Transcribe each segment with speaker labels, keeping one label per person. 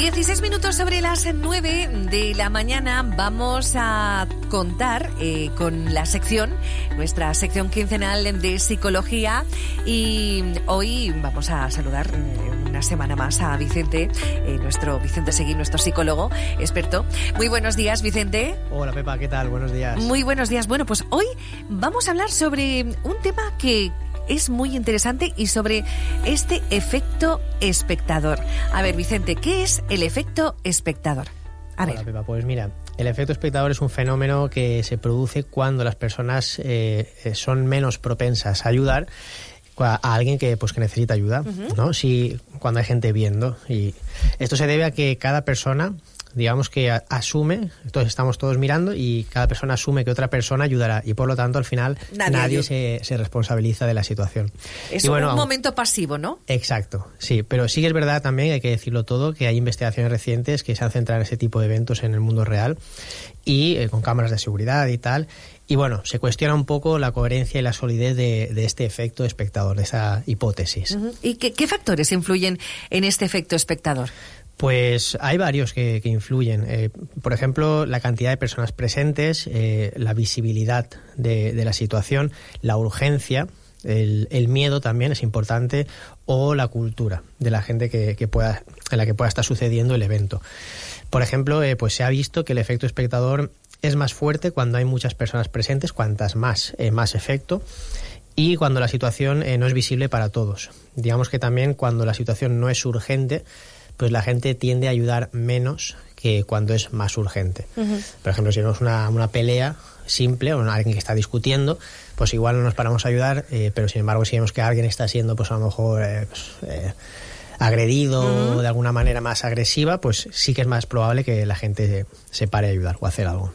Speaker 1: 16 minutos sobre las 9 de la mañana vamos a contar eh, con la sección, nuestra sección quincenal de psicología y hoy vamos a saludar eh, una semana más a Vicente, eh, nuestro Vicente Seguí, nuestro psicólogo experto. Muy buenos días, Vicente.
Speaker 2: Hola, Pepa, ¿qué tal? Buenos días.
Speaker 1: Muy buenos días. Bueno, pues hoy vamos a hablar sobre un tema que es muy interesante y sobre este efecto espectador. A ver, Vicente, ¿qué es el efecto espectador? A
Speaker 2: ver. Pepa, pues mira, el efecto espectador es un fenómeno que se produce cuando las personas eh, son menos propensas a ayudar a alguien que pues que necesita ayuda, ¿no? Si cuando hay gente viendo y esto se debe a que cada persona digamos que asume, entonces estamos todos mirando y cada persona asume que otra persona ayudará y por lo tanto al final nadie, se, se, responsabiliza de la situación.
Speaker 1: Es un momento pasivo, ¿no?
Speaker 2: Exacto, sí, pero sí que es verdad también, hay que decirlo todo, que hay investigaciones recientes que se han centrado en ese tipo de eventos en el mundo real y eh, con cámaras de seguridad y tal. Y bueno, se cuestiona un poco la coherencia y la solidez de, este efecto espectador, de esa hipótesis.
Speaker 1: ¿Y qué, qué factores influyen en este efecto espectador?
Speaker 2: Pues hay varios que, influyen. Eh, por ejemplo, la cantidad de personas presentes, eh, la visibilidad de, la situación, la urgencia, el, miedo también es importante, o la cultura de la gente que, pueda, en la que pueda estar sucediendo el evento. Por ejemplo, eh, pues se ha visto que el efecto espectador es más fuerte cuando hay muchas personas presentes, cuantas más, más efecto y cuando la situación no es visible para todos. Digamos que también cuando la situación no es urgente, pues la gente tiende a ayudar menos que cuando es más urgente. Por ejemplo, si vemos una, una pelea simple o alguien que está discutiendo, pues igual no nos paramos a ayudar, eh, pero sin embargo si vemos que alguien está siendo pues a lo mejor eh, pues, eh, agredido de alguna manera más agresiva, pues sí que es más probable que la gente se pare a ayudar o hacer algo.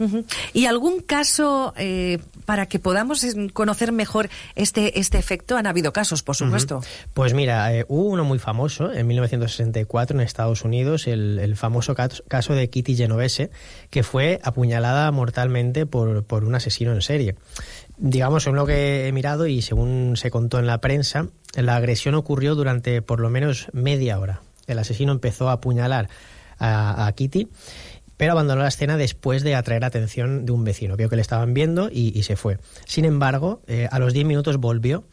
Speaker 1: ¿Y algún caso eh, para que podamos conocer mejor este, este efecto? Han habido casos, por supuesto.
Speaker 2: Pues mira, eh, hubo uno muy famoso en 1964 en Estados Unidos, el, famoso caso de Kitty Genovese, que fue apuñalada mortalmente por, por un asesino en serie. Digamos, según lo que he mirado y según se contó en la prensa, la agresión ocurrió durante por lo menos media hora. El asesino empezó a apuñalar a, Kitty, pero abandonó la escena después de atraer la atención de un vecino. Vio que le estaban viendo y, se fue. Sin embargo, eh, a los 10 minutos volvió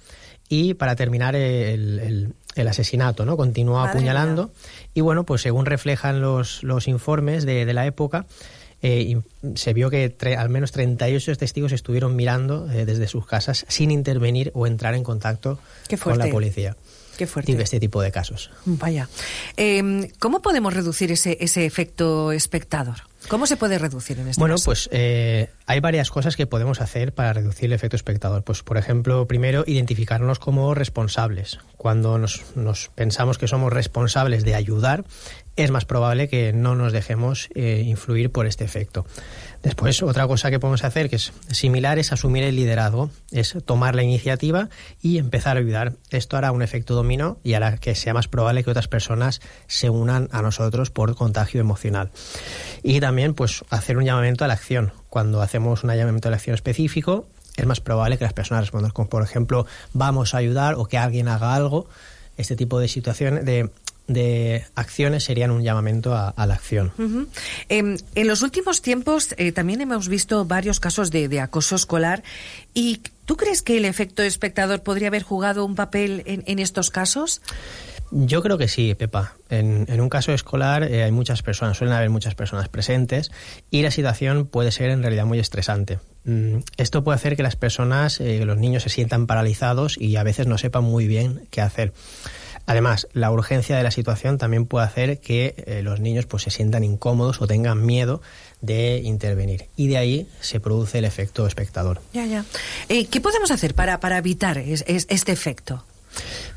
Speaker 2: y para terminar el, asesinato, ¿no? Continuó apuñalando. Y bueno, pues según reflejan los, los informes de, de la época, eh, se vio que al menos 38 testigos estuvieron mirando eh, desde sus casas sin intervenir o entrar en contacto con la policía.
Speaker 1: Qué fuerte.
Speaker 2: Este tipo de casos.
Speaker 1: Vaya. Em, ¿Cómo podemos reducir ese, ese efecto espectador? ¿Cómo se puede reducir en este
Speaker 2: bueno, pues eh, hay varias cosas que podemos hacer para reducir el efecto espectador. Pues, por ejemplo, primero, identificarnos como responsables. Cuando nos, nos pensamos que somos responsables de ayudar, es más probable que no nos dejemos eh, influir por este efecto. Después, otra cosa que podemos hacer, que es similar, es asumir el liderazgo, es tomar la iniciativa y empezar a ayudar. Esto hará un efecto dominó y hará que sea más probable que otras personas se unan a nosotros por contagio emocional. Y también, pues, hacer un llamamiento a la acción. Cuando hacemos un llamamiento a la acción específico, es más probable que las personas respondan como, por ejemplo, vamos a ayudar o que alguien haga algo este tipo de situaciones, de de acciones serían un llamamiento a, la acción.
Speaker 1: Em, en los últimos tiempos eh, también hemos visto varios casos de, acoso escolar. ¿Y tú crees que el efecto espectador podría haber jugado un papel en, estos casos?
Speaker 2: Yo creo que sí, Pepa. En, un caso escolar eh, hay muchas personas, suelen haber muchas personas presentes y la situación puede ser en realidad muy estresante. Mm, esto puede hacer que las personas, eh, los niños se sientan paralizados y a veces no sepan muy bien qué hacer. Además, la urgencia de la situación también puede hacer que eh, los niños pues, se sientan incómodos o tengan miedo de intervenir. Y de ahí se produce el efecto espectador.
Speaker 1: Ya, ya. ¿Qué podemos hacer para, para evitar este efecto?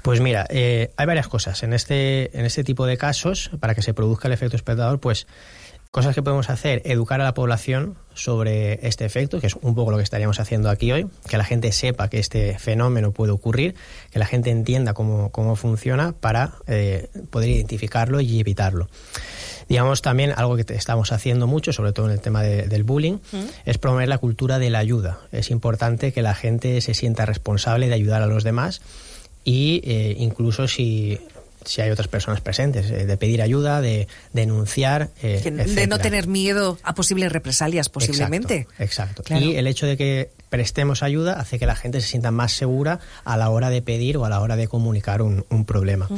Speaker 2: Pues mira, eh, hay varias cosas. En este, en este tipo de casos, para que se produzca el efecto espectador, pues Cosas que podemos hacer, educar a la población sobre este efecto, que es un poco lo que estaríamos haciendo aquí hoy, que la gente sepa que este fenómeno puede ocurrir, que la gente entienda cómo, funciona para eh, poder identificarlo y evitarlo. Digamos también algo que estamos haciendo mucho, sobre todo en el tema del bullying, mm. es promover la cultura de la ayuda. Es importante que la gente se sienta responsable de ayudar a los demás y eh, incluso si si hay otras personas presentes, eh, de pedir ayuda, de denunciar.
Speaker 1: Eh, de no tener miedo a posibles represalias, posiblemente.
Speaker 2: Exacto. Y el hecho de que prestemos ayuda hace que la gente se sienta más segura a la hora de pedir o a la hora de comunicar un, problema.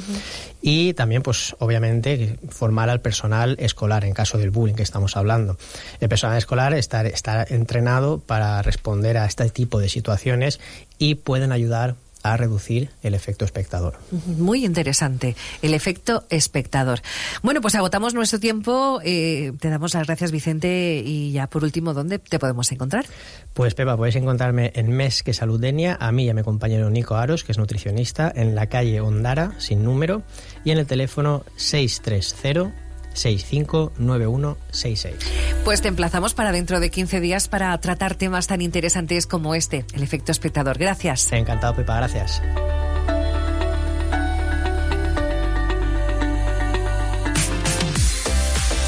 Speaker 2: Y también, pues, obviamente, formar al personal escolar en caso del bullying que estamos hablando. El personal escolar está, está entrenado para responder a este tipo de situaciones y pueden ayudar a reducir el efecto espectador.
Speaker 1: Muy interesante, el efecto espectador. Bueno, pues agotamos nuestro tiempo. Eh, te damos las gracias, Vicente. Y ya por último, ¿dónde te podemos encontrar?
Speaker 2: Pues Pepa, podéis encontrarme en Mes que Saludenia, a mí y a mi compañero Nico Aros, que es nutricionista, en la calle Ondara, sin número, y en el teléfono 630 659166.
Speaker 1: Pues te emplazamos para dentro de 15 días para tratar temas tan interesantes como este, el efecto espectador. Gracias.
Speaker 2: Encantado, Pepa, gracias.